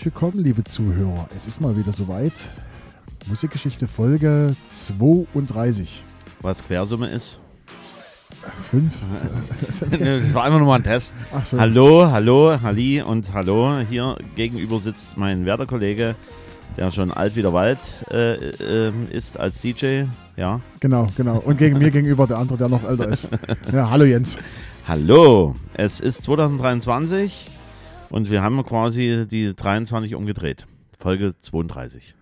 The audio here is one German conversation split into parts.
herzlich willkommen, liebe Zuhörer. Es ist mal wieder soweit. Musikgeschichte Folge 32. Was Quersumme ist? Fünf. das war einfach nur mal ein Test. Ach. Hallo, hallo, Halli und hallo. Hier gegenüber sitzt mein Werder-Kollege, der schon alt wie der Wald äh, äh, ist als DJ. Ja. Genau, genau. Und gegen mir gegenüber der andere, der noch älter ist. Ja, hallo Jens. Hallo, es ist 2023 und wir haben quasi die 23 umgedreht. Folge 32.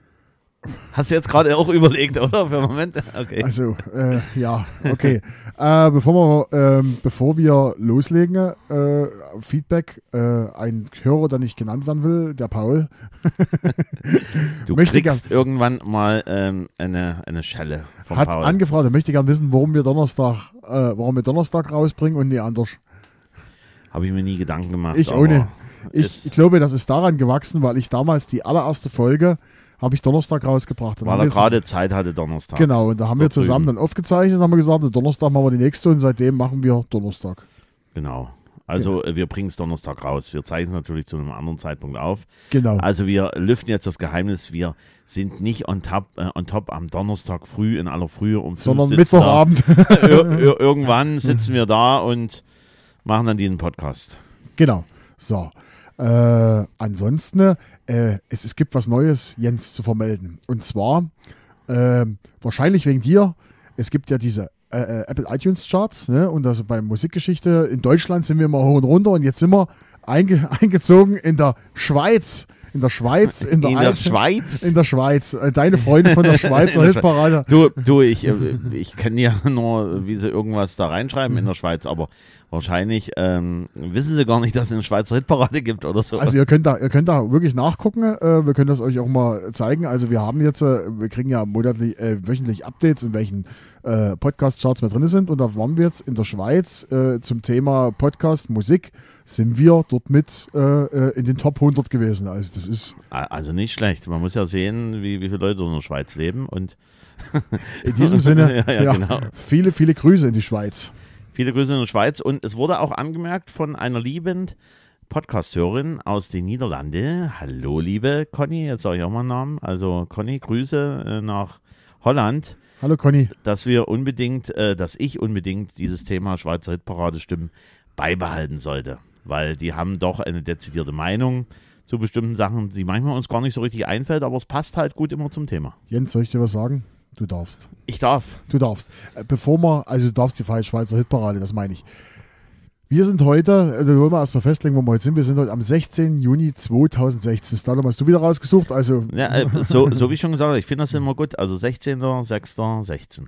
Hast du jetzt gerade auch überlegt, oder? Für einen Moment? Okay. Also, äh, ja, okay. äh, bevor, wir, ähm, bevor wir loslegen, äh, Feedback, äh, ein Hörer, der nicht genannt werden will, der Paul. du möchte kriegst irgendwann mal ähm, eine, eine Schelle vom Hat Paul. angefragt, er möchte gerne wissen, warum wir Donnerstag, äh, warum wir Donnerstag rausbringen und nie anders. Habe ich mir nie Gedanken gemacht. Ich ohne. Ich, ich glaube, das ist daran gewachsen, weil ich damals die allererste Folge habe ich Donnerstag rausgebracht. Dann weil er gerade Zeit hatte Donnerstag. Genau, und da haben wir zusammen drüben. dann aufgezeichnet und haben wir gesagt, Donnerstag machen wir die nächste und seitdem machen wir Donnerstag. Genau. Also äh, wir bringen es Donnerstag raus. Wir zeichnen es natürlich zu einem anderen Zeitpunkt auf. Genau. Also wir lüften jetzt das Geheimnis. Wir sind nicht on top, äh, on top am Donnerstag früh in aller Frühe um Sondern Mittwochabend. Irgendwann sitzen wir da und machen dann diesen Podcast. genau. So. Äh, ansonsten, äh, es, es gibt was Neues, Jens, zu vermelden. Und zwar, äh, wahrscheinlich wegen dir, es gibt ja diese äh, äh, Apple iTunes Charts, ne? Und also bei Musikgeschichte in Deutschland sind wir immer hoch und runter und jetzt sind wir einge eingezogen in der Schweiz. In der Schweiz, in der, In der Schweiz. In der Schweiz. Äh, Deine Freunde von der Schweizer. Hitparade. Du, du, ich, äh, ich kenne ja nur, wie sie irgendwas da reinschreiben in der Schweiz, aber wahrscheinlich ähm, wissen sie gar nicht, dass es eine Schweizer Hitparade gibt oder so. Also ihr könnt da, ihr könnt da wirklich nachgucken. Äh, wir können das euch auch mal zeigen. Also wir haben jetzt, äh, wir kriegen ja monatlich, äh, wöchentlich Updates, in welchen äh, Podcast-Charts wir drin sind. Und da waren wir jetzt in der Schweiz äh, zum Thema Podcast, Musik, sind wir dort mit äh, äh, in den Top 100 gewesen. Also das ist also nicht schlecht. Man muss ja sehen, wie, wie viele Leute in der Schweiz leben und in diesem Sinne Ja, ja, genau. viele, viele Grüße in die Schweiz. Viele Grüße in der Schweiz. Und es wurde auch angemerkt von einer lieben Podcast-Hörerin aus den Niederlanden. Hallo, liebe Conny, jetzt sage ich auch mal einen Namen. Also Conny, Grüße äh, nach Holland, Hallo Conny. dass wir unbedingt, äh, dass ich unbedingt dieses Thema Schweizer Hitparade-Stimmen beibehalten sollte. Weil die haben doch eine dezidierte Meinung zu bestimmten Sachen, die manchmal uns gar nicht so richtig einfällt, aber es passt halt gut immer zum Thema. Jens, soll ich dir was sagen? Du darfst. Ich darf. Du darfst. Äh, Bevor wir, also du darfst die freie Schweizer Hitparade, das meine ich. Wir sind heute, also wollen wir erstmal festlegen, wo wir heute sind. Wir sind heute am 16. Juni 2016. Das Datum hast du wieder rausgesucht. Also, Ja, äh, so, so wie schon gesagt, ich finde das immer gut. Also 16.06.16. Ist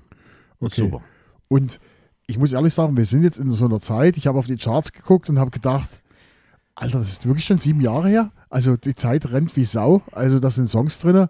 Okay. Super. und ich muss ehrlich sagen, wir sind jetzt in so einer Zeit, ich habe auf die Charts geguckt und habe gedacht, Alter, das ist wirklich schon sieben Jahre her. Also die Zeit rennt wie Sau. Also da sind Songs drin,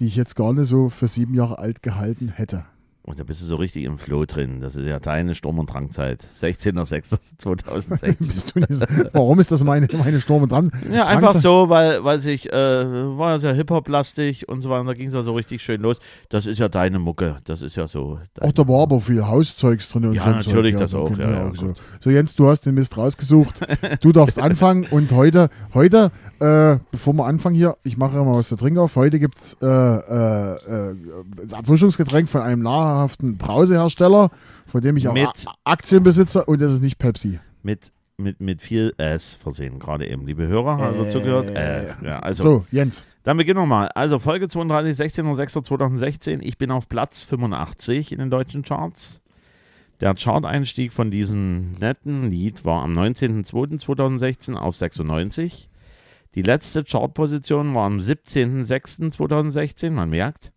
die ich jetzt gar nicht so für sieben Jahre alt gehalten hätte. Und da bist du so richtig im Flow drin. Das ist ja deine Sturm- und Drangzeit. 16.06.2016. Bist du nicht, warum ist das meine, meine Sturm und dran? Ja, einfach Drangzeit- so, weil, weil sich, äh, war ja sehr Hip-Hop-lastig und so weiter. Da ging es ja so richtig schön los. Das ist ja deine Mucke. Das ist ja so. Auch da war aber viel Hauszeugs drin. Und Ja, so natürlich, Zeug. das auch, ja, ja, so. gut. so, Jens, du hast den Mist rausgesucht. Du darfst anfangen. Und heute, heute äh, bevor wir anfangen hier, ich mache mal was zu trinken auf. Heute gibt es äh, äh, äh, das Erfrischungsgetränk von einem nahrhaften Brausehersteller, von dem ich auch Mit- A- Aktien besitze. Und das ist nicht Pepsi. mit, mit, mit viel S versehen, gerade eben. Liebe Hörer, also Äh. zugehört. Äh, ja, also, So, Jens. Dann beginnen wir mal. Also Folge 32, 16.06.2016. Ich bin auf Platz 85 in den deutschen Charts. Der Chart-Einstieg von diesem netten Lied war am 19.02.2016 auf 96. Die letzte Chartposition war am 17.06.2016. Man merkt,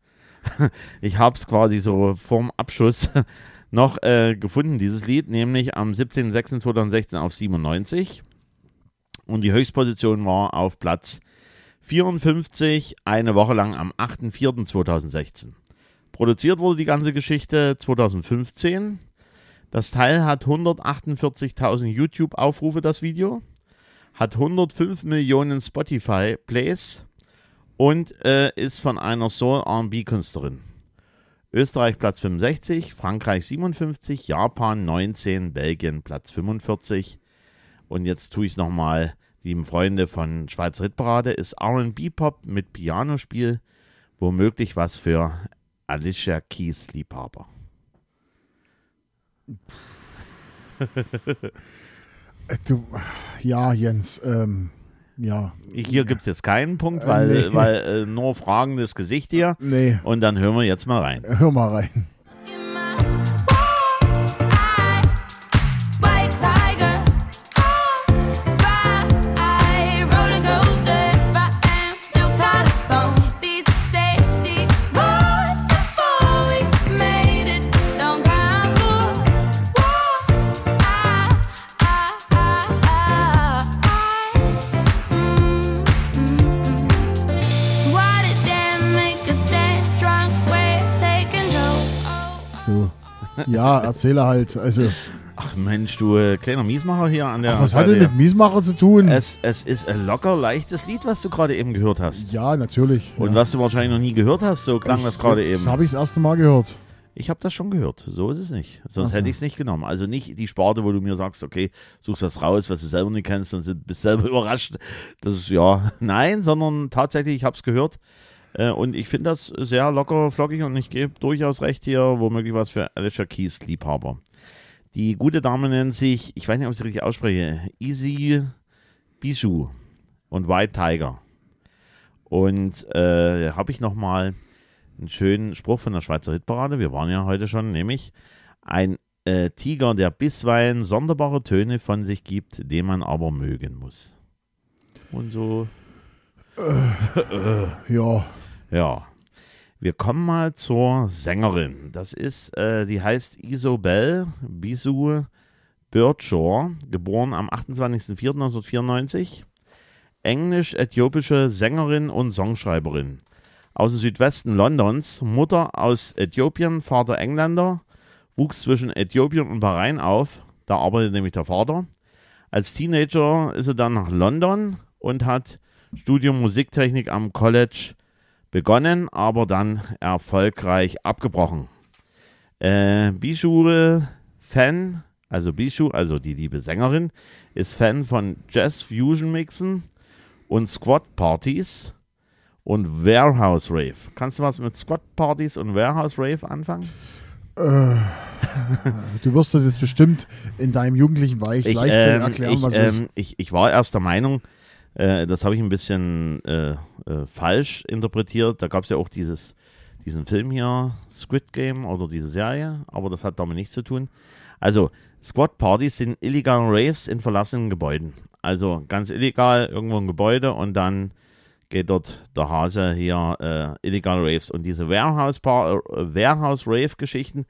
ich habe es quasi so vorm Abschuss noch äh, gefunden, dieses Lied, nämlich am 17.06.2016 auf 97. Und die Höchstposition war auf Platz 54, eine Woche lang am 8.4.2016. Produziert wurde die ganze Geschichte 2015. Das Teil hat 148.000 YouTube-Aufrufe, das Video. Hat 105 Millionen Spotify-Plays und äh, ist von einer Soul-R&B-Künstlerin. Österreich Platz 65, Frankreich 57, Japan 19, Belgien Platz 45. Und jetzt tue ich es nochmal lieben Freunde von Schweizer Hitparade, ist RB-Pop mit Pianospiel womöglich was für Alicia Keys Liebhaber. Äh, Du, ja, Jens, ähm, ja. Hier gibt es jetzt keinen Punkt, weil, Äh, nee. weil äh, nur fragendes Gesicht hier. Nee, Und dann hören wir jetzt mal rein. hör mal rein. Ja, erzähle halt. Also, Ach Mensch, du äh, kleiner Miesmacher hier an der ach, was hat denn mit Miesmacher zu tun? Es, es ist ein locker leichtes Lied, was du gerade eben gehört hast. ja, natürlich. Und ja. was du wahrscheinlich noch nie gehört hast, so klang das gerade Das eben. habe ich das erste Mal gehört. Ich habe das schon gehört. So ist es nicht. Sonst so. hätte ich es nicht genommen. Also nicht die Sparte, wo du mir sagst, okay, suchst das raus, was du selber nicht kennst und bist selber überrascht. Das ist ja, nein, sondern tatsächlich, ich habe es gehört. Äh, Und ich finde das sehr locker, flockig und ich gebe durchaus recht hier, womöglich was für Alicia Keys Liebhaber. Die gute Dame nennt sich, ich weiß nicht, ob ich sie richtig ausspreche, Easy Bishu und White Tiger. Und äh, habe ich nochmal einen schönen Spruch von der Schweizer Hitparade. Wir waren ja heute schon, nämlich ein äh, Tiger, der bisweilen sonderbare Töne von sich gibt, den man aber mögen muss. Und so, Ja, ja. Wir kommen mal zur Sängerin. Das ist, äh, die heißt Isobel Bisu Birdshaw, geboren am 28.04.1994. Englisch-äthiopische Sängerin und Songschreiberin. Aus dem Südwesten Londons, Mutter aus Äthiopien, Vater Engländer, wuchs zwischen Äthiopien und Bahrain auf. Da arbeitet nämlich der Vater. Als Teenager ist er dann nach London und hat Studium Musiktechnik am College begonnen, aber dann erfolgreich abgebrochen. Äh, Bijou Fan, also Bijou, also die liebe Sängerin, ist Fan von Jazz Fusion Mixen und Squad Partys und Warehouse Rave. Kannst du was mit Squad Partys und Warehouse Rave anfangen? du wirst das jetzt bestimmt in deinem jugendlichen Weich Ich, ähm, erklären, ich, was ähm, ich, ich war erst der Meinung, äh, das habe ich ein bisschen äh, äh, falsch interpretiert. Da gab es ja auch dieses, diesen Film hier, Squid Game oder diese Serie, aber das hat damit nichts zu tun. Also, Squad Partys sind illegale Raves in verlassenen Gebäuden. Also ganz illegal irgendwo ein Gebäude und dann geht dort der Hase hier äh, illegale Raves. Und diese Warehouse, Par- äh, Warehouse Geschichten,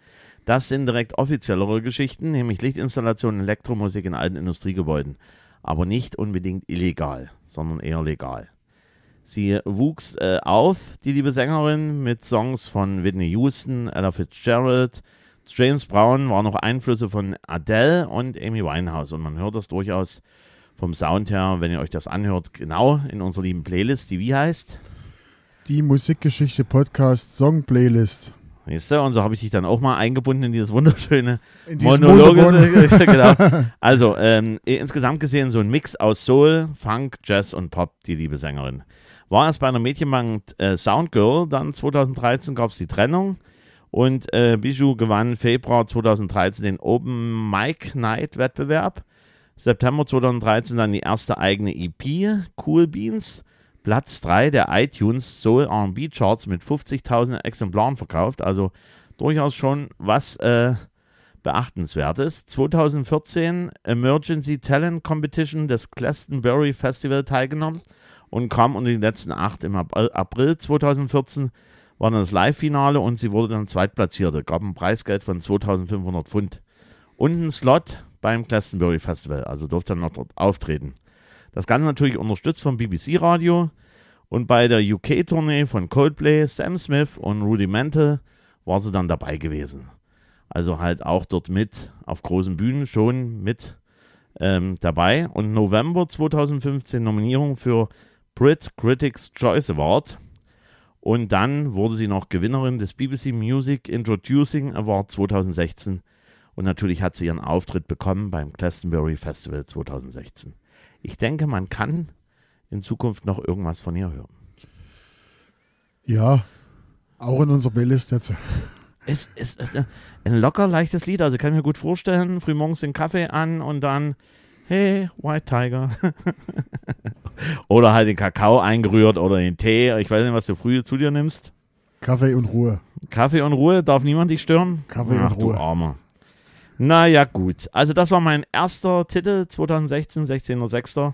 das sind direkt offiziellere Geschichten, nämlich Lichtinstallationen, Elektromusik in alten Industriegebäuden. Aber nicht unbedingt illegal, sondern eher legal. Sie wuchs äh, auf, die liebe Sängerin, mit Songs von Whitney Houston, Ella Fitzgerald, James Brown, waren noch Einflüsse von Adele und Amy Winehouse. Und man hört das durchaus vom Sound her, wenn ihr euch das anhört, genau in unserer lieben Playlist, die wie heißt? die Musikgeschichte Podcast Song Playlist. Weißt du, und so habe ich dich dann auch mal eingebunden in dieses wunderschöne In wunderbaren- genau. Also, ähm, insgesamt gesehen so ein Mix aus Soul, Funk, Jazz und Pop, die liebe Sängerin. War erst bei einer Mädchenbank äh, Soundgirl, dann 2013 gab es die Trennung und äh, Bijou gewann Februar 2013 den Open Mic Night Wettbewerb. September 2013 dann die erste eigene EP, Cool Beans. Platz 3 der iTunes Soul R&B Charts mit 50.000 Exemplaren verkauft. Also durchaus schon was äh, Beachtenswertes. 2014 Emergency Talent Competition des Glastonbury Festival teilgenommen und kam unter die letzten acht im April 2014 war dann das Live-Finale und sie wurde dann Zweitplatzierte, gab ein Preisgeld von 2500 Pfund und einen Slot beim Glastonbury Festival, also durfte dann noch dort auftreten. Das Ganze natürlich unterstützt vom BBC Radio und bei der UK-Tournee von Coldplay, Sam Smith und Rudimental war sie dann dabei gewesen. Also halt auch dort mit auf großen Bühnen schon mit ähm, dabei. Und November 2015 Nominierung für Brit Critics Choice Award. Und dann wurde sie noch Gewinnerin des BBC Music Introducing Award 2016. Und natürlich hat sie ihren Auftritt bekommen beim Glastonbury Festival 2016. ich denke, man kann in Zukunft noch irgendwas von ihr hören. Ja, auch in unserer Playlist jetzt. Es ist ein locker leichtes Lied, also kann ich mir gut vorstellen, frühmorgens den Kaffee an und dann, hey, White Tiger. oder halt den Kakao eingerührt oder den Tee. Ich weiß nicht, was du früh zu dir nimmst. Kaffee und Ruhe. Kaffee und Ruhe, darf niemand dich stören? Kaffee Ach, und Ruhe. du Armer. Naja, gut. Also das war mein erster Titel 2016, 16.06.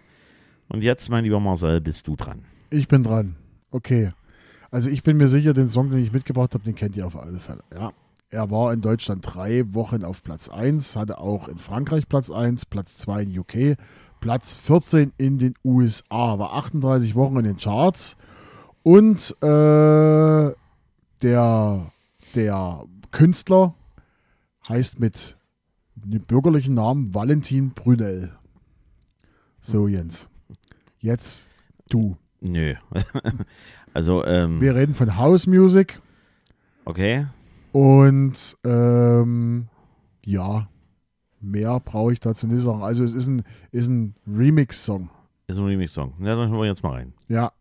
Und jetzt, mein lieber Marcel, bist du dran. Ich bin dran. Okay. Also ich bin mir sicher, den Song, den ich mitgebracht habe, den kennt ihr auf alle Fälle. Ja. Er war in Deutschland drei Wochen auf Platz 1, hatte auch in Frankreich Platz 1, Platz 2 in UK, Platz 14 in den USA, war 38 Wochen in den Charts. Und äh, der, der Künstler heißt mit dem bürgerlichen Namen Valentin Brunel. So, Jens. Jetzt du. Nö. also, ähm, Wir reden von House Music okay. und ähm, ja, mehr brauche ich dazu nicht sagen. Also es ist ein, ist ein Remix-Song. Ist ein Remix-Song. Ja, dann hören wir jetzt mal rein. Ja.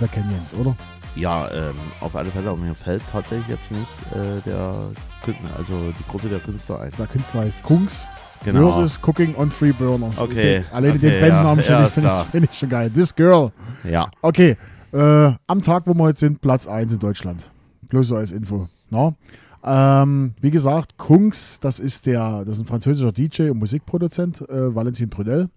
Ihr kennen Jens, oder? Ja, ähm, auf alle Fälle, aber mir fällt tatsächlich jetzt nicht äh, der, also die Gruppe der Künstler ein. Der Künstler heißt Kungs Genau. versus Cooking on Free Burners. Okay, Den, alleine okay, den Bandnamen ja, ja, finde ist ich, find ich, schon geil. This Girl. Ja, Okay, äh, am Tag, wo wir heute sind, Platz 1 in Deutschland. Bloß so als Info. No? Ähm, wie gesagt, Kungs, das ist der, das ist ein französischer DJ und Musikproduzent, äh, Valentin Brunel.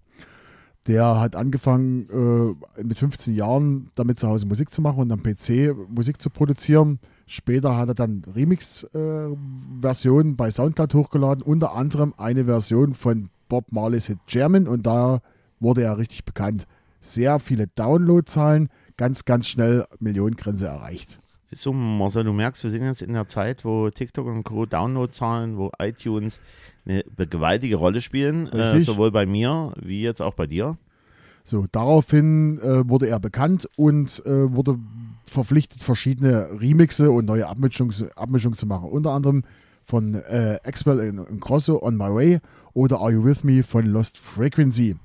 Der hat angefangen, äh, mit 15 Jahren damit zu Hause Musik zu machen und am PC Musik zu produzieren. Später hat er dann Remix-Versionen bei Soundcloud hochgeladen, unter anderem eine Version von Bob Marley's Hit German und da wurde er richtig bekannt. Sehr viele Downloadzahlen, ganz, ganz schnell Millionengrenze erreicht. Du, Marcel, du merkst, wir sind jetzt in der Zeit, wo TikTok und Co. Downloadzahlen, wo iTunes eine gewaltige Rolle spielen, äh, sowohl bei mir wie jetzt auch bei dir. So, daraufhin äh, wurde er bekannt und äh, wurde verpflichtet, verschiedene Remixe und neue Abmischungen Abmischung zu machen. Unter anderem von äh, Axwell in, Grosso On My Way oder Are You With Me von Lost Frequency,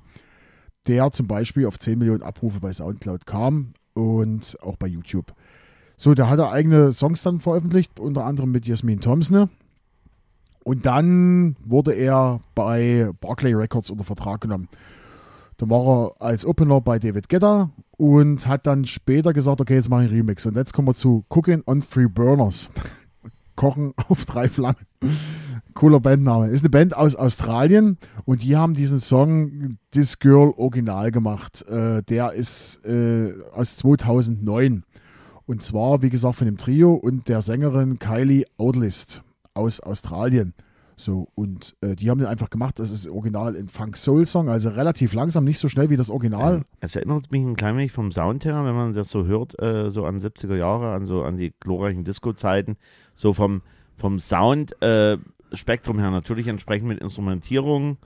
der zum Beispiel auf 10 Millionen Abrufe bei Soundcloud kam und auch bei YouTube. So, da hat er eigene Songs dann veröffentlicht, unter anderem mit Jasmin Thompson. Und dann wurde er bei Barclay Records unter Vertrag genommen. Da war er als Opener bei David Guetta und hat dann später gesagt, okay, jetzt mache ich einen Remix. Und jetzt kommen wir zu Cooking on Three Burners. Kochen auf drei Flammen. Cooler Bandname. Ist eine Band aus Australien und die haben diesen Song This Girl original gemacht. Äh, der ist äh, aus 2009. Und zwar, wie gesagt, von dem Trio und der Sängerin Kylie Oldlist aus Australien. So, und äh, die haben den einfach gemacht. Das ist original ein Funk-Soul-Song, also relativ langsam, nicht so schnell wie das Original. Es erinnert mich ein klein wenig vom Sound her, wenn man das so hört, äh, so an 70er Jahre, an so an die glorreichen Disco-Zeiten, so vom, vom Sound-Spektrum her natürlich entsprechend mit Instrumentierung,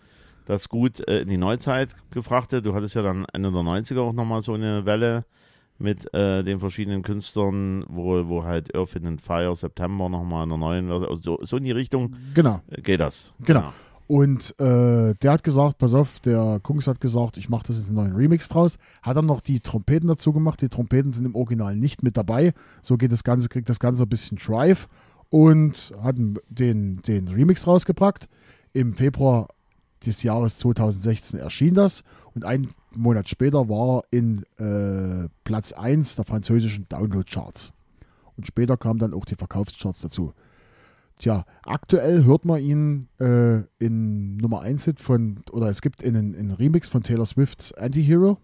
das gut äh, in die Neuzeit gefrachtet. Du hattest ja dann Ende der 90er auch nochmal so eine Welle mit äh, den verschiedenen Künstlern, wo, wo halt Earth, and Fire, September nochmal in der neuen Version, also so, so in die Richtung Genau. äh, geht das. Genau. Und äh, der hat gesagt, pass auf, der Kungs hat gesagt, ich mache das jetzt einen neuen Remix draus. Hat dann noch die Trompeten dazu gemacht. Die Trompeten sind im Original nicht mit dabei. So geht das Ganze, kriegt das Ganze ein bisschen Drive und hat den, den Remix rausgebracht. Im Februar des Jahres 2016 erschien das und einen Monat später war er in äh, Platz 1 der französischen Download-Charts. Und später kamen dann auch die Verkaufscharts dazu. Tja, aktuell hört man ihn äh, in Nummer 1 Hit von, oder es gibt einen, einen Remix von Taylor Swifts Anti-Hero.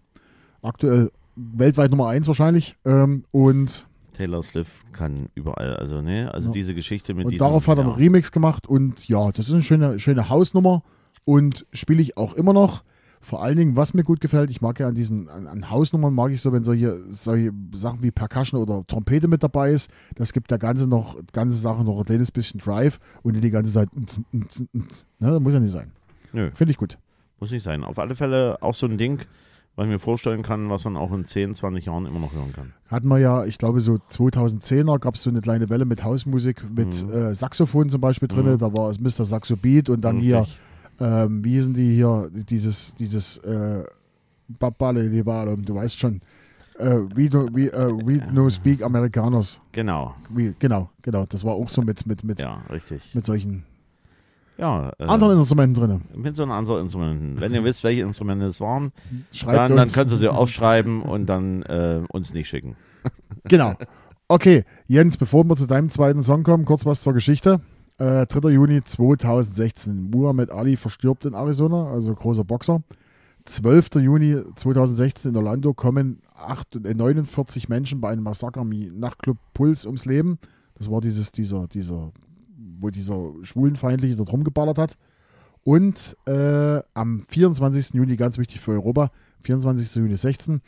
Aktuell weltweit Nummer 1 wahrscheinlich. Ähm, und Taylor Swift kann überall, also ne, also Ja. diese Geschichte mit und diesem, darauf hat er ja. einen Remix gemacht und ja, das ist eine schöne, schöne Hausnummer und spiele ich auch immer noch. Vor allen Dingen, was mir gut gefällt, ich mag ja an diesen an, an Hausnummern, mag ich so, wenn solche, solche Sachen wie Percussion oder Trompete mit dabei ist. Das gibt der ganze noch, ganze Sache noch ein kleines bisschen Drive und die ganze Zeit. Ne, muss ja nicht sein. Nö, Finde ich gut. muss nicht sein. Auf alle Fälle auch so ein Ding, was ich mir vorstellen kann, was man auch in 10, 20 Jahren immer noch hören kann. Hatten wir ja, ich glaube, so 2010er gab es so eine kleine Welle mit Hausmusik, mit Mhm. äh, Saxophon zum Beispiel drin. Mhm. Da war es Mr. Saxo Beat und dann hier, Richtig. Ähm, wie hießen die hier, dieses, dieses äh, Babale, du weißt schon, äh, we, do, we, äh, we no speak Americanos. Genau, Wie, genau, genau. Das war auch so mit, mit, mit, ja, richtig. mit solchen Ja, äh, anderen Instrumenten drin. mit so einem anderen Instrumenten. Wenn ihr wisst, welche Instrumente es waren, Schreibt dann, dann könnt ihr sie aufschreiben und dann äh, uns nicht schicken. Genau. Okay, Jens, bevor wir zu deinem zweiten Song kommen, kurz was zur Geschichte. Äh, 3. Juni 2016. Muhammad Ali verstirbt in Arizona, also großer Boxer. 12. Juni 2016 in Orlando kommen acht- äh, 49 Menschen bei einem Massaker im Nachtclub Puls ums Leben. Das war dieses, dieser, dieser, wo dieser Schwulenfeindliche dort rumgeballert hat. Und äh, am 24. Juni, ganz wichtig für Europa, 24. Juni 16,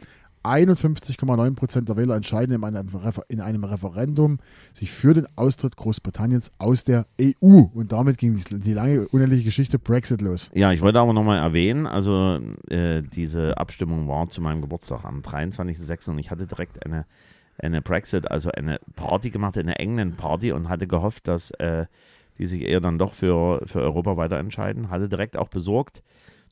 51,9 Prozent der Wähler entscheiden in einem, in einem Referendum sich für den Austritt Großbritanniens aus der EU. Und damit ging die, die lange, unendliche Geschichte Brexit los. Ja, ich wollte aber nochmal erwähnen, also äh, diese Abstimmung war zu meinem Geburtstag am 23.06. und ich hatte direkt eine, eine Brexit, also eine Party gemacht, eine England-Party und hatte gehofft, dass äh, die sich eher dann doch für, für Europa weiter entscheiden. Hatte direkt auch besorgt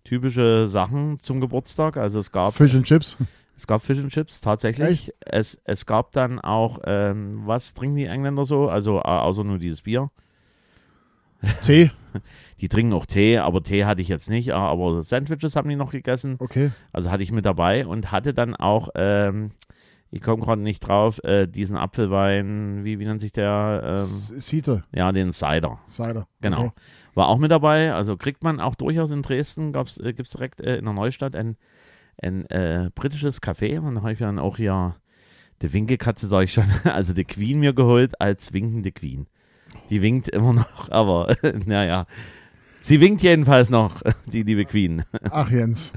typische Sachen zum Geburtstag. Also es gab Fish and Chips. Es gab Fish and Chips, tatsächlich. Es, es gab dann auch, ähm, was trinken die Engländer so? Also äh, außer nur dieses Bier. Tee. Die trinken auch Tee, aber Tee hatte ich jetzt nicht. äh, Aber Sandwiches haben die noch gegessen. Okay. Also hatte ich mit dabei und hatte dann auch, ähm, ich komme gerade nicht drauf, äh, diesen Apfelwein, wie, wie nennt sich der? Ähm, Siete. ja, den Cider. Cider. Genau. Okay. War auch mit dabei. Also kriegt man auch durchaus in Dresden, äh, gibt es direkt äh, in der Neustadt ein, ein äh, britisches Café. Und da habe ich dann auch hier die Winkelkatze, sage ich schon, also die Queen mir geholt als winkende Queen. Die winkt immer noch, aber naja. Sie winkt jedenfalls noch, die liebe Queen. Ach, Jens.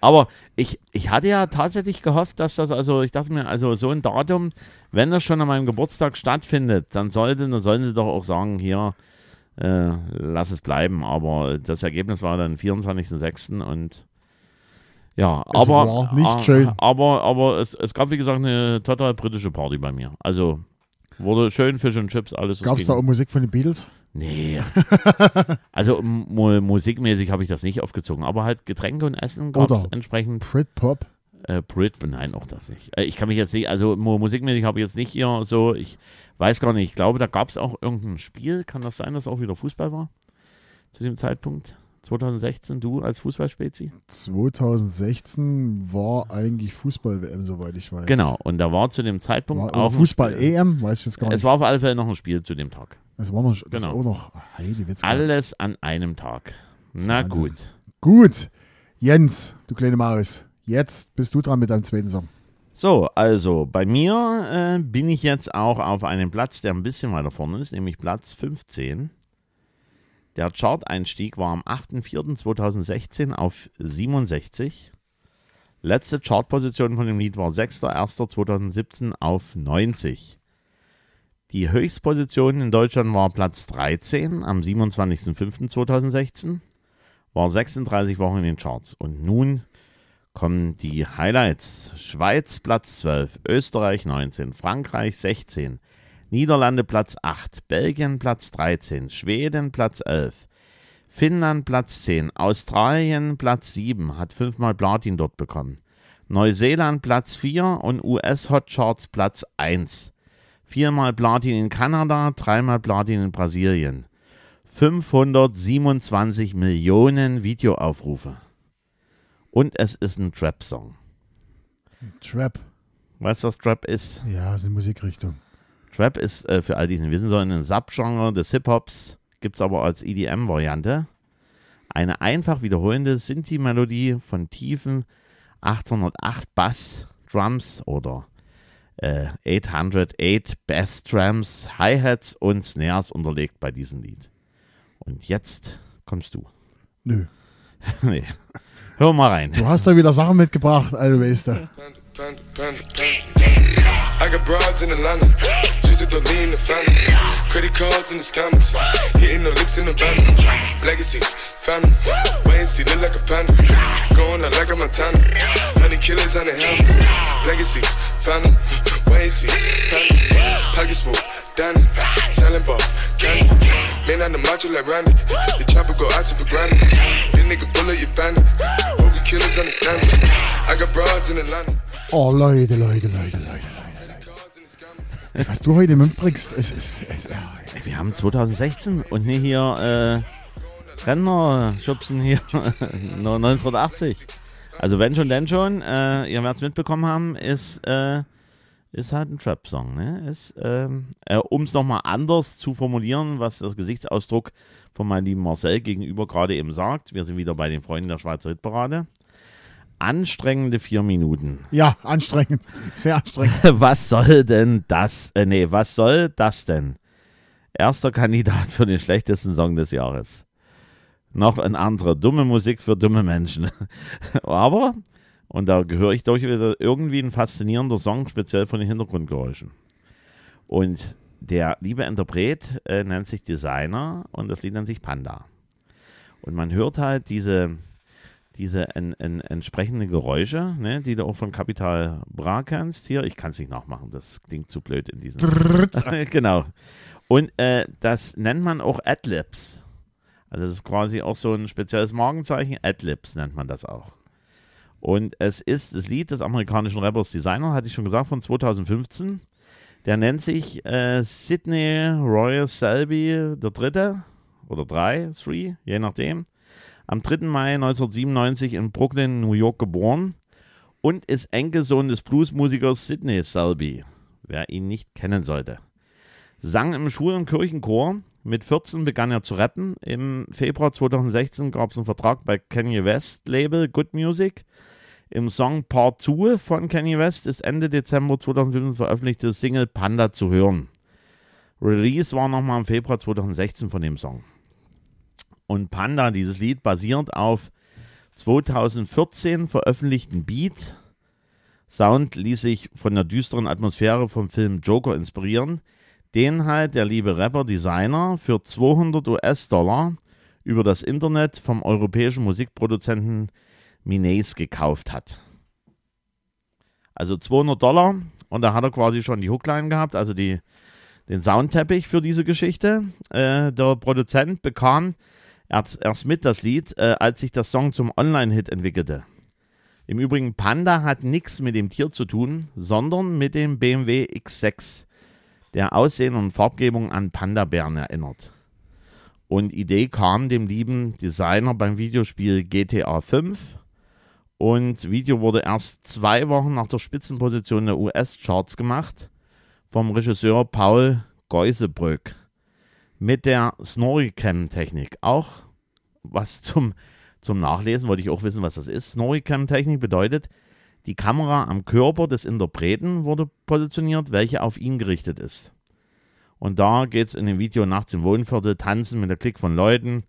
Aber ich, ich hatte ja tatsächlich gehofft, dass das, also ich dachte mir, also so ein Datum, wenn das schon an meinem Geburtstag stattfindet, dann sollte, dann sollen sie doch auch sagen, hier, äh, lass es bleiben. Aber das Ergebnis war dann 24.06. und ja, Es aber, war nicht a- schön. aber, aber es, es gab, wie gesagt, eine total britische Party bei mir. Also wurde schön Fish and Chips, alles. Gab es da auch Musik von den Beatles? Nee. also mu musikmäßig habe ich das nicht aufgezogen, aber halt Getränke und Essen gab es entsprechend. Brit Pop? Äh, Brit, nein, auch das nicht. Äh, ich kann mich jetzt nicht, also mu musikmäßig habe ich jetzt nicht hier so, ich weiß gar nicht, ich glaube, da gab es auch irgendein Spiel. Kann das sein, dass auch wieder Fußball war? Zu dem Zeitpunkt? 2016, du als Fußballspezi? 2016 war eigentlich Fußball-WM, soweit ich weiß. Genau, und da war zu dem Zeitpunkt War, auch. Fußball-EM, weiß ich jetzt gar nicht. Es war auf alle Fälle noch ein Spiel zu dem Tag. Es war noch, das Genau. auch noch. Heidi Witzka. Alles an einem Tag. Na Wahnsinn. gut. Gut. Jens, du kleine Maris. Jetzt bist du dran mit deinem zweiten Song. So, also bei mir äh, bin ich jetzt auch auf einem Platz, der ein bisschen weiter vorne ist, nämlich Platz 15. Der Chart-Einstieg war am 8.4.2016 auf 67. Letzte Chartposition von dem Lied war 6.1.2017 auf 90. Die Höchstposition in Deutschland war Platz 13 am 27.05.2016. War 36 Wochen in den Charts. Und nun kommen die Highlights. Schweiz Platz 12, Österreich 19, Frankreich 16, Niederlande Platz 8, Belgien Platz 13, Schweden Platz 11, Finnland Platz 10, Australien Platz 7, hat fünfmal Platin dort bekommen. Neuseeland Platz 4 und US Hot Charts Platz 1. Viermal Platin in Kanada, dreimal Platin in Brasilien. 527 Millionen Videoaufrufe. Und es ist ein Trap-Song. Trap. Weißt du, was Trap ist? Ja, ist eine Musikrichtung. Trap ist, äh, für all die es nicht wissen sollen, ein Subgenre des Hip-Hops, gibt es aber als EDM-Variante. Eine einfach wiederholende Sinti-Melodie von tiefen 808 Bass, Drums oder äh, 808 Bass Drums, Hi-Hats und Snares unterlegt bei diesem Lied. Und jetzt kommst du. Nö. nee. Wir mal rein. Du hast doch wieder Sachen mitgebracht, also weißt du. I got broads in Atlanta, to lean the family. Credit cards in the scammers, hitting the licks in the van. Legacies, family, wait and see, look like a panda. Going out like a Montana, honey killers on the helmets. Legacies, family, wait and see, family. Pocket smooth, Danny, selling ball, candy. Man on the macho like Randy, the chopper go out to for granted. This nigga bullet, you bandit. Hope the killers understand me. I got broads in Atlanta. Oh, Leute, Leute, Leute, Leute. Was du heute mitbringst, es ist. Es, ja, Wir haben 2016 und nicht hier äh, Renner schubsen hier nur 1980. Also wenn schon, denn schon. Äh, ihr werdet es mitbekommen haben, ist, äh, ist halt ein Trap-Song. Ne? Ist, ähm, äh, um es nochmal anders zu formulieren, was das Gesichtsausdruck von meinem lieben Marcel gegenüber gerade eben sagt. Wir sind wieder bei den Freunden der Schweizer Hitparade. Anstrengende vier Minuten. ja, anstrengend. Sehr anstrengend. Was soll denn das? Äh, nee, was soll das denn? Erster Kandidat für den schlechtesten Song des Jahres. Noch ein anderer. Dumme Musik für dumme Menschen. Aber, und da gehöre ich durch, irgendwie ein faszinierender Song, speziell von den Hintergrundgeräuschen. Und der liebe Interpret äh, nennt sich Designer und das Lied nennt sich Panda. Und man hört halt diese, diese en, en, entsprechenden Geräusche, ne, die du auch von Capital Bra kennst. Hier, ich kann es nicht nachmachen, das klingt zu blöd in diesem. genau. Und äh, das nennt man auch Adlibs. Also das ist quasi auch so ein spezielles Markenzeichen. Adlibs nennt man das auch. Und es ist das Lied des amerikanischen Rappers Designer, hatte ich schon gesagt, von 2015. Der nennt sich äh, Sidney Royal Selby der Dritte oder drei, three, je nachdem. Am 3. Mai 1997 in Brooklyn, New York geboren und ist Enkelsohn des Bluesmusikers Sidney Selby, wer ihn nicht kennen sollte. Sang im Schul- und Kirchenchor. Mit 14 begann er zu rappen. Im Februar 2016 gab es einen Vertrag bei Kanye West Label Good Music. Im Song Part 2 von Kanye West ist Ende Dezember 2015 veröffentlichte Single Panda zu hören. Release war nochmal im Februar 2016 von dem Song. Und Panda, dieses Lied, basiert auf 2014 veröffentlichten Beat. Sound ließ sich von der düsteren Atmosphäre vom Film Joker inspirieren, den halt der liebe Rapper Designer für 200 US-Dollar über das Internet vom europäischen Musikproduzenten Minace gekauft hat. Also 200 Dollar und da hat er quasi schon die Hookline gehabt, also die, den Soundteppich für diese Geschichte. Äh, der Produzent bekam erst, erst mit das Lied, äh, als sich das Song zum Online-Hit entwickelte. Im Übrigen, Panda hat nichts mit dem Tier zu tun, sondern mit dem BMW X6, der Aussehen und Farbgebung an Panda-Bären erinnert. Und Idee kam dem lieben Designer beim Videospiel GTA 5. Und Video wurde erst zwei Wochen nach der Spitzenposition der US-Charts gemacht vom Regisseur Paul Geusebrück mit der Snorri-Cam-Technik. Auch was zum, zum Nachlesen wollte ich auch wissen, was das ist. Snorri-Cam-Technik bedeutet, die Kamera am Körper des Interpreten wurde positioniert, welche auf ihn gerichtet ist. Und da geht es in dem Video nachts im Wohnviertel, tanzen mit der Klick von Leuten,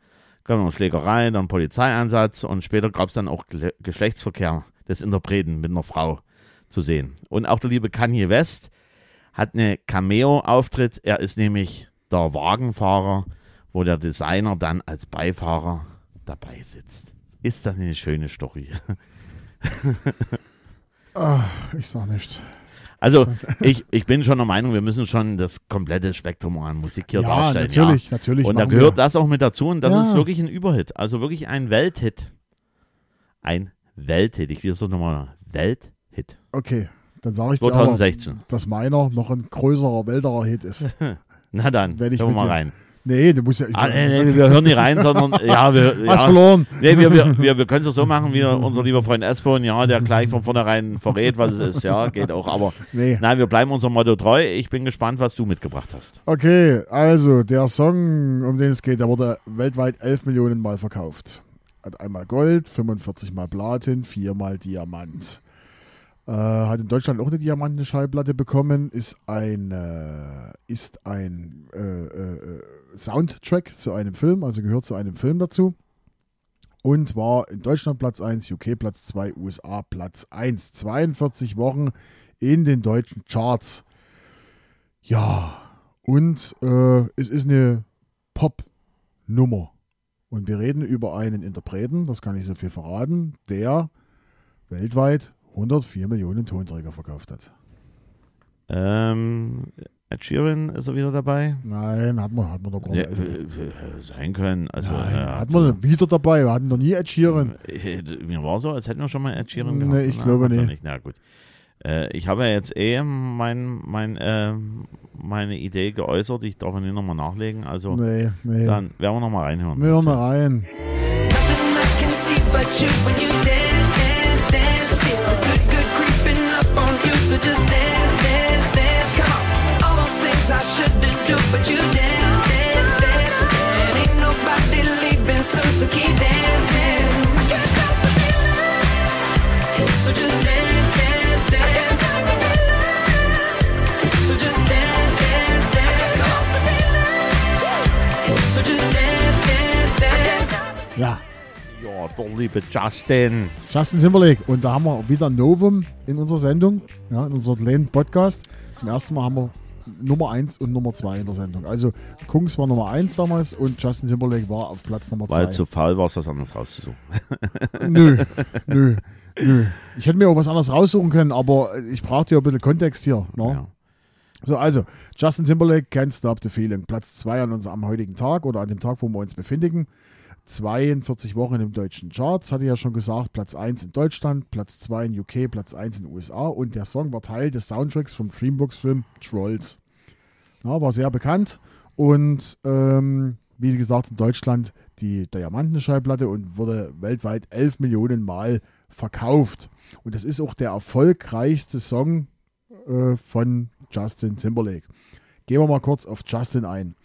noch Schlägerei, dann Polizeieinsatz und später gab es dann auch Geschlechtsverkehr des Interpreten mit einer Frau zu sehen. Und auch der liebe Kanye West hat eine Cameo-Auftritt. Er ist nämlich der Wagenfahrer, wo der Designer dann als Beifahrer dabei sitzt. Ist das eine schöne Story? Ah, ich sag nicht. Also, ich, ich bin schon der Meinung, wir müssen schon das komplette Spektrum an Musik hier ja, darstellen. natürlich, ja. natürlich. Und da gehört wir. das auch mit dazu und das Ja. ist wirklich ein Überhit. Also wirklich ein Welthit. Ein Welthit. Ich will es doch nochmal. Welthit. Okay, dann sage ich dir aber, 2016. dass meiner noch ein größerer, welterer Hit ist. Na dann, Wenn ich hören wir mal rein. Nee, du musst ja. Ah, nee, nee, wir hören nicht rein, sondern ja, wir, Hast ja, verloren. Nee, wir, wir, wir, wir können es so machen, wie unser lieber Freund Espon, ja, der gleich von vornherein verrät, was es ist. Ja, geht auch. Aber Nee. nein, wir bleiben unserem Motto treu. Ich bin gespannt, was du mitgebracht hast. Okay, also der Song, um den es geht, der wurde weltweit 11 Millionen Mal verkauft. Hat einmal Gold, 45 Mal Platin, viermal Diamant. Äh, hat in Deutschland auch eine diamantene Schallplatte bekommen. Ist ein, äh, ist ein äh, Soundtrack zu einem Film, also gehört zu einem Film dazu. und war in Deutschland Platz 1, UK Platz 2, USA Platz 1. 42 Wochen in den deutschen Charts. Ja, und äh, es ist eine Pop-Nummer. Und wir reden über einen Interpreten, das kann ich so viel verraten, der weltweit 104 Millionen Tonträger verkauft hat. Ähm, Ed Sheeran ist er wieder dabei. Nein, hat man, hat man doch gar Ja, nicht. äh, äh, sein können. Also, Nein, äh, hat man wieder dabei. Wir hatten noch nie Ed Sheeran. Äh, Mir war so, als hätten wir schon mal Ed Sheeran Nee, gehabt. ich Na, glaube man nicht. Na gut. Äh, ich habe ja jetzt eh mein, mein, äh, meine Idee geäußert. Ich darf nicht nochmal nachlegen. Also Nee, nee. dann werden wir nochmal reinhören. Wir hören mal rein. Nothing I can see but you when you dance, dance, dance. So just dance, dance, dance. Come on. All those things I shouldn't do, but you dance, dance, dance. And ain't nobody leaving soon, so keep der liebe Justin. Justin Timberlake. Und da haben wir wieder ein Novum in unserer Sendung, ja, in unserem kleinen Podcast. Zum ersten Mal haben wir Nummer 1 und Nummer 2 in der Sendung. Also Kungs war Nummer 1 damals und Justin Timberlake war auf Platz Nummer 2. Weil zu faul war es, was anderes rauszusuchen. Nö, nö, nö. Ich hätte mir auch was anderes raussuchen können, aber ich brauchte ja ein bisschen Kontext hier. Ne? Ja. So, also, Justin Timberlake, Can't Stop the Feeling. Platz 2 an unserem heutigen Tag oder an dem Tag, wo wir uns befinden. 42 Wochen im deutschen Charts, hatte ja schon gesagt. Platz 1 in Deutschland, Platz 2 in UK, Platz 1 in USA. Und der Song war Teil des Soundtracks vom Dreamworks-Film Trolls. Ja, war sehr bekannt. Und ähm, wie gesagt, in Deutschland die Diamantenschallplatte und wurde weltweit 11 Millionen Mal verkauft. Und das ist auch der erfolgreichste Song äh, von Justin Timberlake. Gehen wir mal kurz auf Justin ein.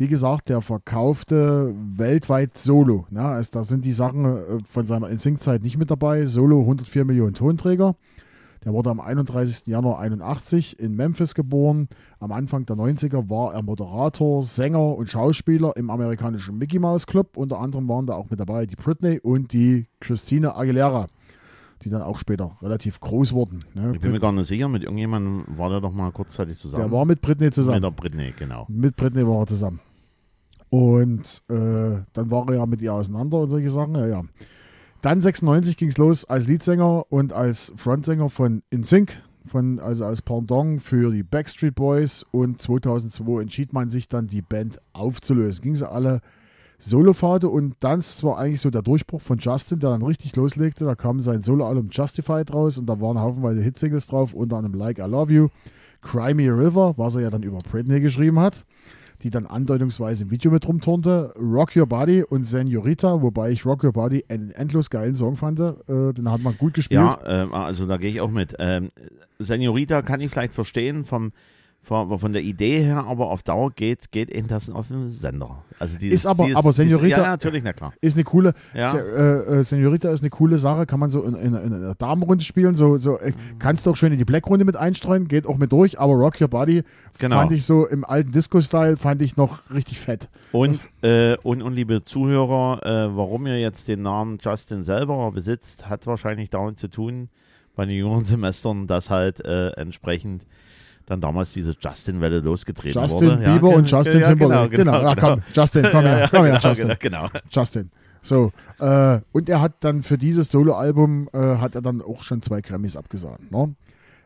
Wie gesagt, der verkaufte weltweit Solo. Ne? Also da sind die Sachen äh, von seiner NSYNC-Zeit nicht mit dabei. Solo 104 Millionen Tonträger. Der wurde am 31. Januar 81 in Memphis geboren. Am Anfang der 90er war er Moderator, Sänger und Schauspieler im amerikanischen Mickey Mouse Club. Unter anderem waren da auch mit dabei die Britney und die Christina Aguilera, die dann auch später relativ groß wurden. Ne? Ich bin mir gar nicht sicher, mit irgendjemandem war der doch mal kurzzeitig zusammen. der war mit Britney zusammen. Mit der Britney, genau. Mit Britney war er zusammen. Und äh, dann war er ja mit ihr auseinander und solche Sachen. Ja, ja. Dann 96 ging es los als Leadsänger und als Frontsänger von InSync, von, also als Pendant für die Backstreet Boys. Und 2002 entschied man sich dann, die Band aufzulösen. Ging sie alle Solofahrt und das war eigentlich so der Durchbruch von Justin, der dann richtig loslegte. Da kam sein Soloalbum Justified raus und da waren haufenweise Hitsingles drauf, unter anderem Like I Love You, Cry Me River, was er ja dann über Britney geschrieben hat, die dann andeutungsweise im Video mit rumturnte, Rock Your Body und Senorita, wobei ich Rock Your Body einen endlos geilen Song fand. Äh, den hat man gut gespielt. Ja, ähm, also da gehe ich auch mit. Ähm, Senorita kann ich vielleicht verstehen vom, von, von der Idee her, aber auf Dauer geht, geht eben das auf den Sender. Also dieses, Ist aber- dieses, aber Senorita- Dieses, ja, natürlich, na klar. Ist eine coole, Ja. Äh, äh, Senorita ist eine coole Sache, kann man so in, in, in einer Damenrunde spielen, so, so äh, kannst du auch schön in die Black-Runde mit einstreuen, geht auch mit durch, aber Rock Your Body Genau. fand ich so im alten Disco-Style, fand ich noch richtig fett. Und, äh, und, und liebe Zuhörer, äh, warum ihr jetzt den Namen Justin selber besitzt, hat wahrscheinlich damit zu tun, bei den jüngeren Semestern, dass halt äh, entsprechend dann damals diese Justin-Welle losgetreten Justin wurde. Bieber Ja, und Justin ja, Timberlake. Genau, ja, komm, Justin, komm her, komm her, genau, Justin. Genau. Justin. So, äh, und er hat dann für dieses Soloalbum äh, hat er dann auch schon zwei Grammys abgesahnt. Ne?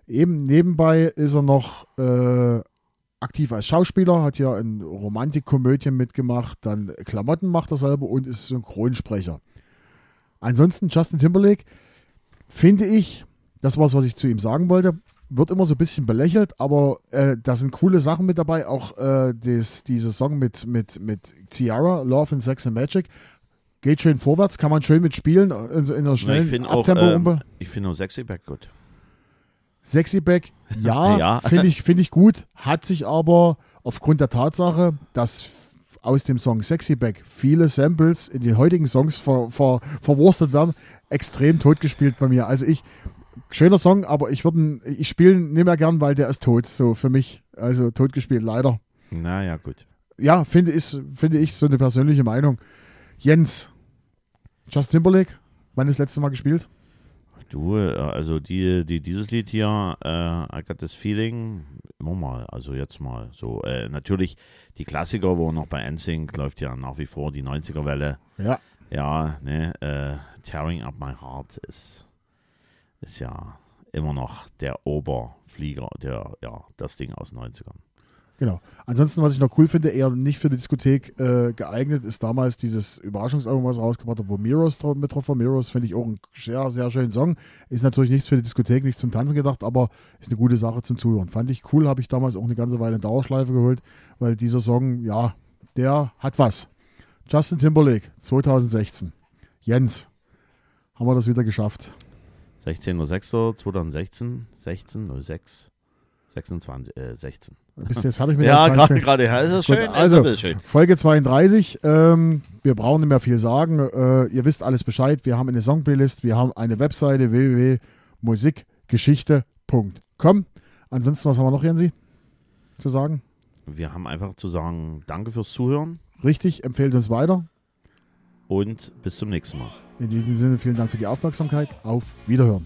Eben nebenbei ist er noch äh, aktiv als Schauspieler, hat ja in Romantikkomödien mitgemacht, dann Klamotten macht er selber und ist Synchronsprecher. Ansonsten Justin Timberlake finde ich, das war es, was ich zu ihm sagen wollte, wird immer so ein bisschen belächelt, aber äh, da sind coole Sachen mit dabei. Auch äh, das, dieser Song mit, mit, mit Ciara, Love and Sex and Magic, geht schön vorwärts, kann man schön mitspielen in, so- in einer schnellen finde auch, Abtempo. ähm, ich finde auch Sexy Back gut. Sexy Back, ja, Ja. finde ich, find ich gut, hat sich aber aufgrund der Tatsache, dass aus dem Song Sexy Back viele Samples in den heutigen Songs ver, ver, verwurstet werden, extrem totgespielt bei mir. Also ich, schöner Song, aber ich würde, ich spiele ihn nicht mehr gern, weil der ist tot, so für mich. Also totgespielt, leider. Naja, gut. Ja, finde ich, finde ich so eine persönliche Meinung. Jens, Justin Timberlake, wann ist das letzte Mal gespielt? Du, äh, also die, die dieses Lied hier, äh, I Got This Feeling, immer mal, also jetzt mal so. Äh, natürlich die Klassiker, wo noch bei NSYNC läuft ja nach wie vor die 90er-Welle. Ja, Ja, ne, äh, Tearing Up My Heart ist, ist ja immer noch der Oberflieger, der, ja, das Ding aus den 90ern. genau. Ansonsten, was ich noch cool finde, eher nicht für die Diskothek äh, geeignet, ist damals dieses Überraschungsalbum, was rausgebracht hat, wo Miros mit drauf war. Miros finde ich auch einen sehr, sehr schönen Song. Ist natürlich nichts für die Diskothek, nicht zum Tanzen gedacht, aber ist eine gute Sache zum Zuhören. Fand ich cool, habe ich damals auch eine ganze Weile in Dauerschleife geholt, weil dieser Song, ja, der hat was. Justin Timberlake, 2016. Jens, haben wir das wieder geschafft. 16.06.2016, 16.06, 26, äh, 16. Bist du jetzt fertig mit Ja, der 20? gerade, ja, ist das Gut, schön, also- das schön. Folge 32. Ähm, wir brauchen nicht mehr viel sagen. Äh, ihr wisst alles Bescheid. Wir haben eine Songplaylist. Wir haben eine Webseite www.musikgeschichte.com. Ansonsten, was haben wir noch, Jensi, zu sagen? Wir haben einfach zu sagen, danke fürs Zuhören Richtig, empfehlt uns weiter. und bis zum nächsten Mal. In diesem Sinne, vielen Dank für die Aufmerksamkeit. Auf Wiederhören.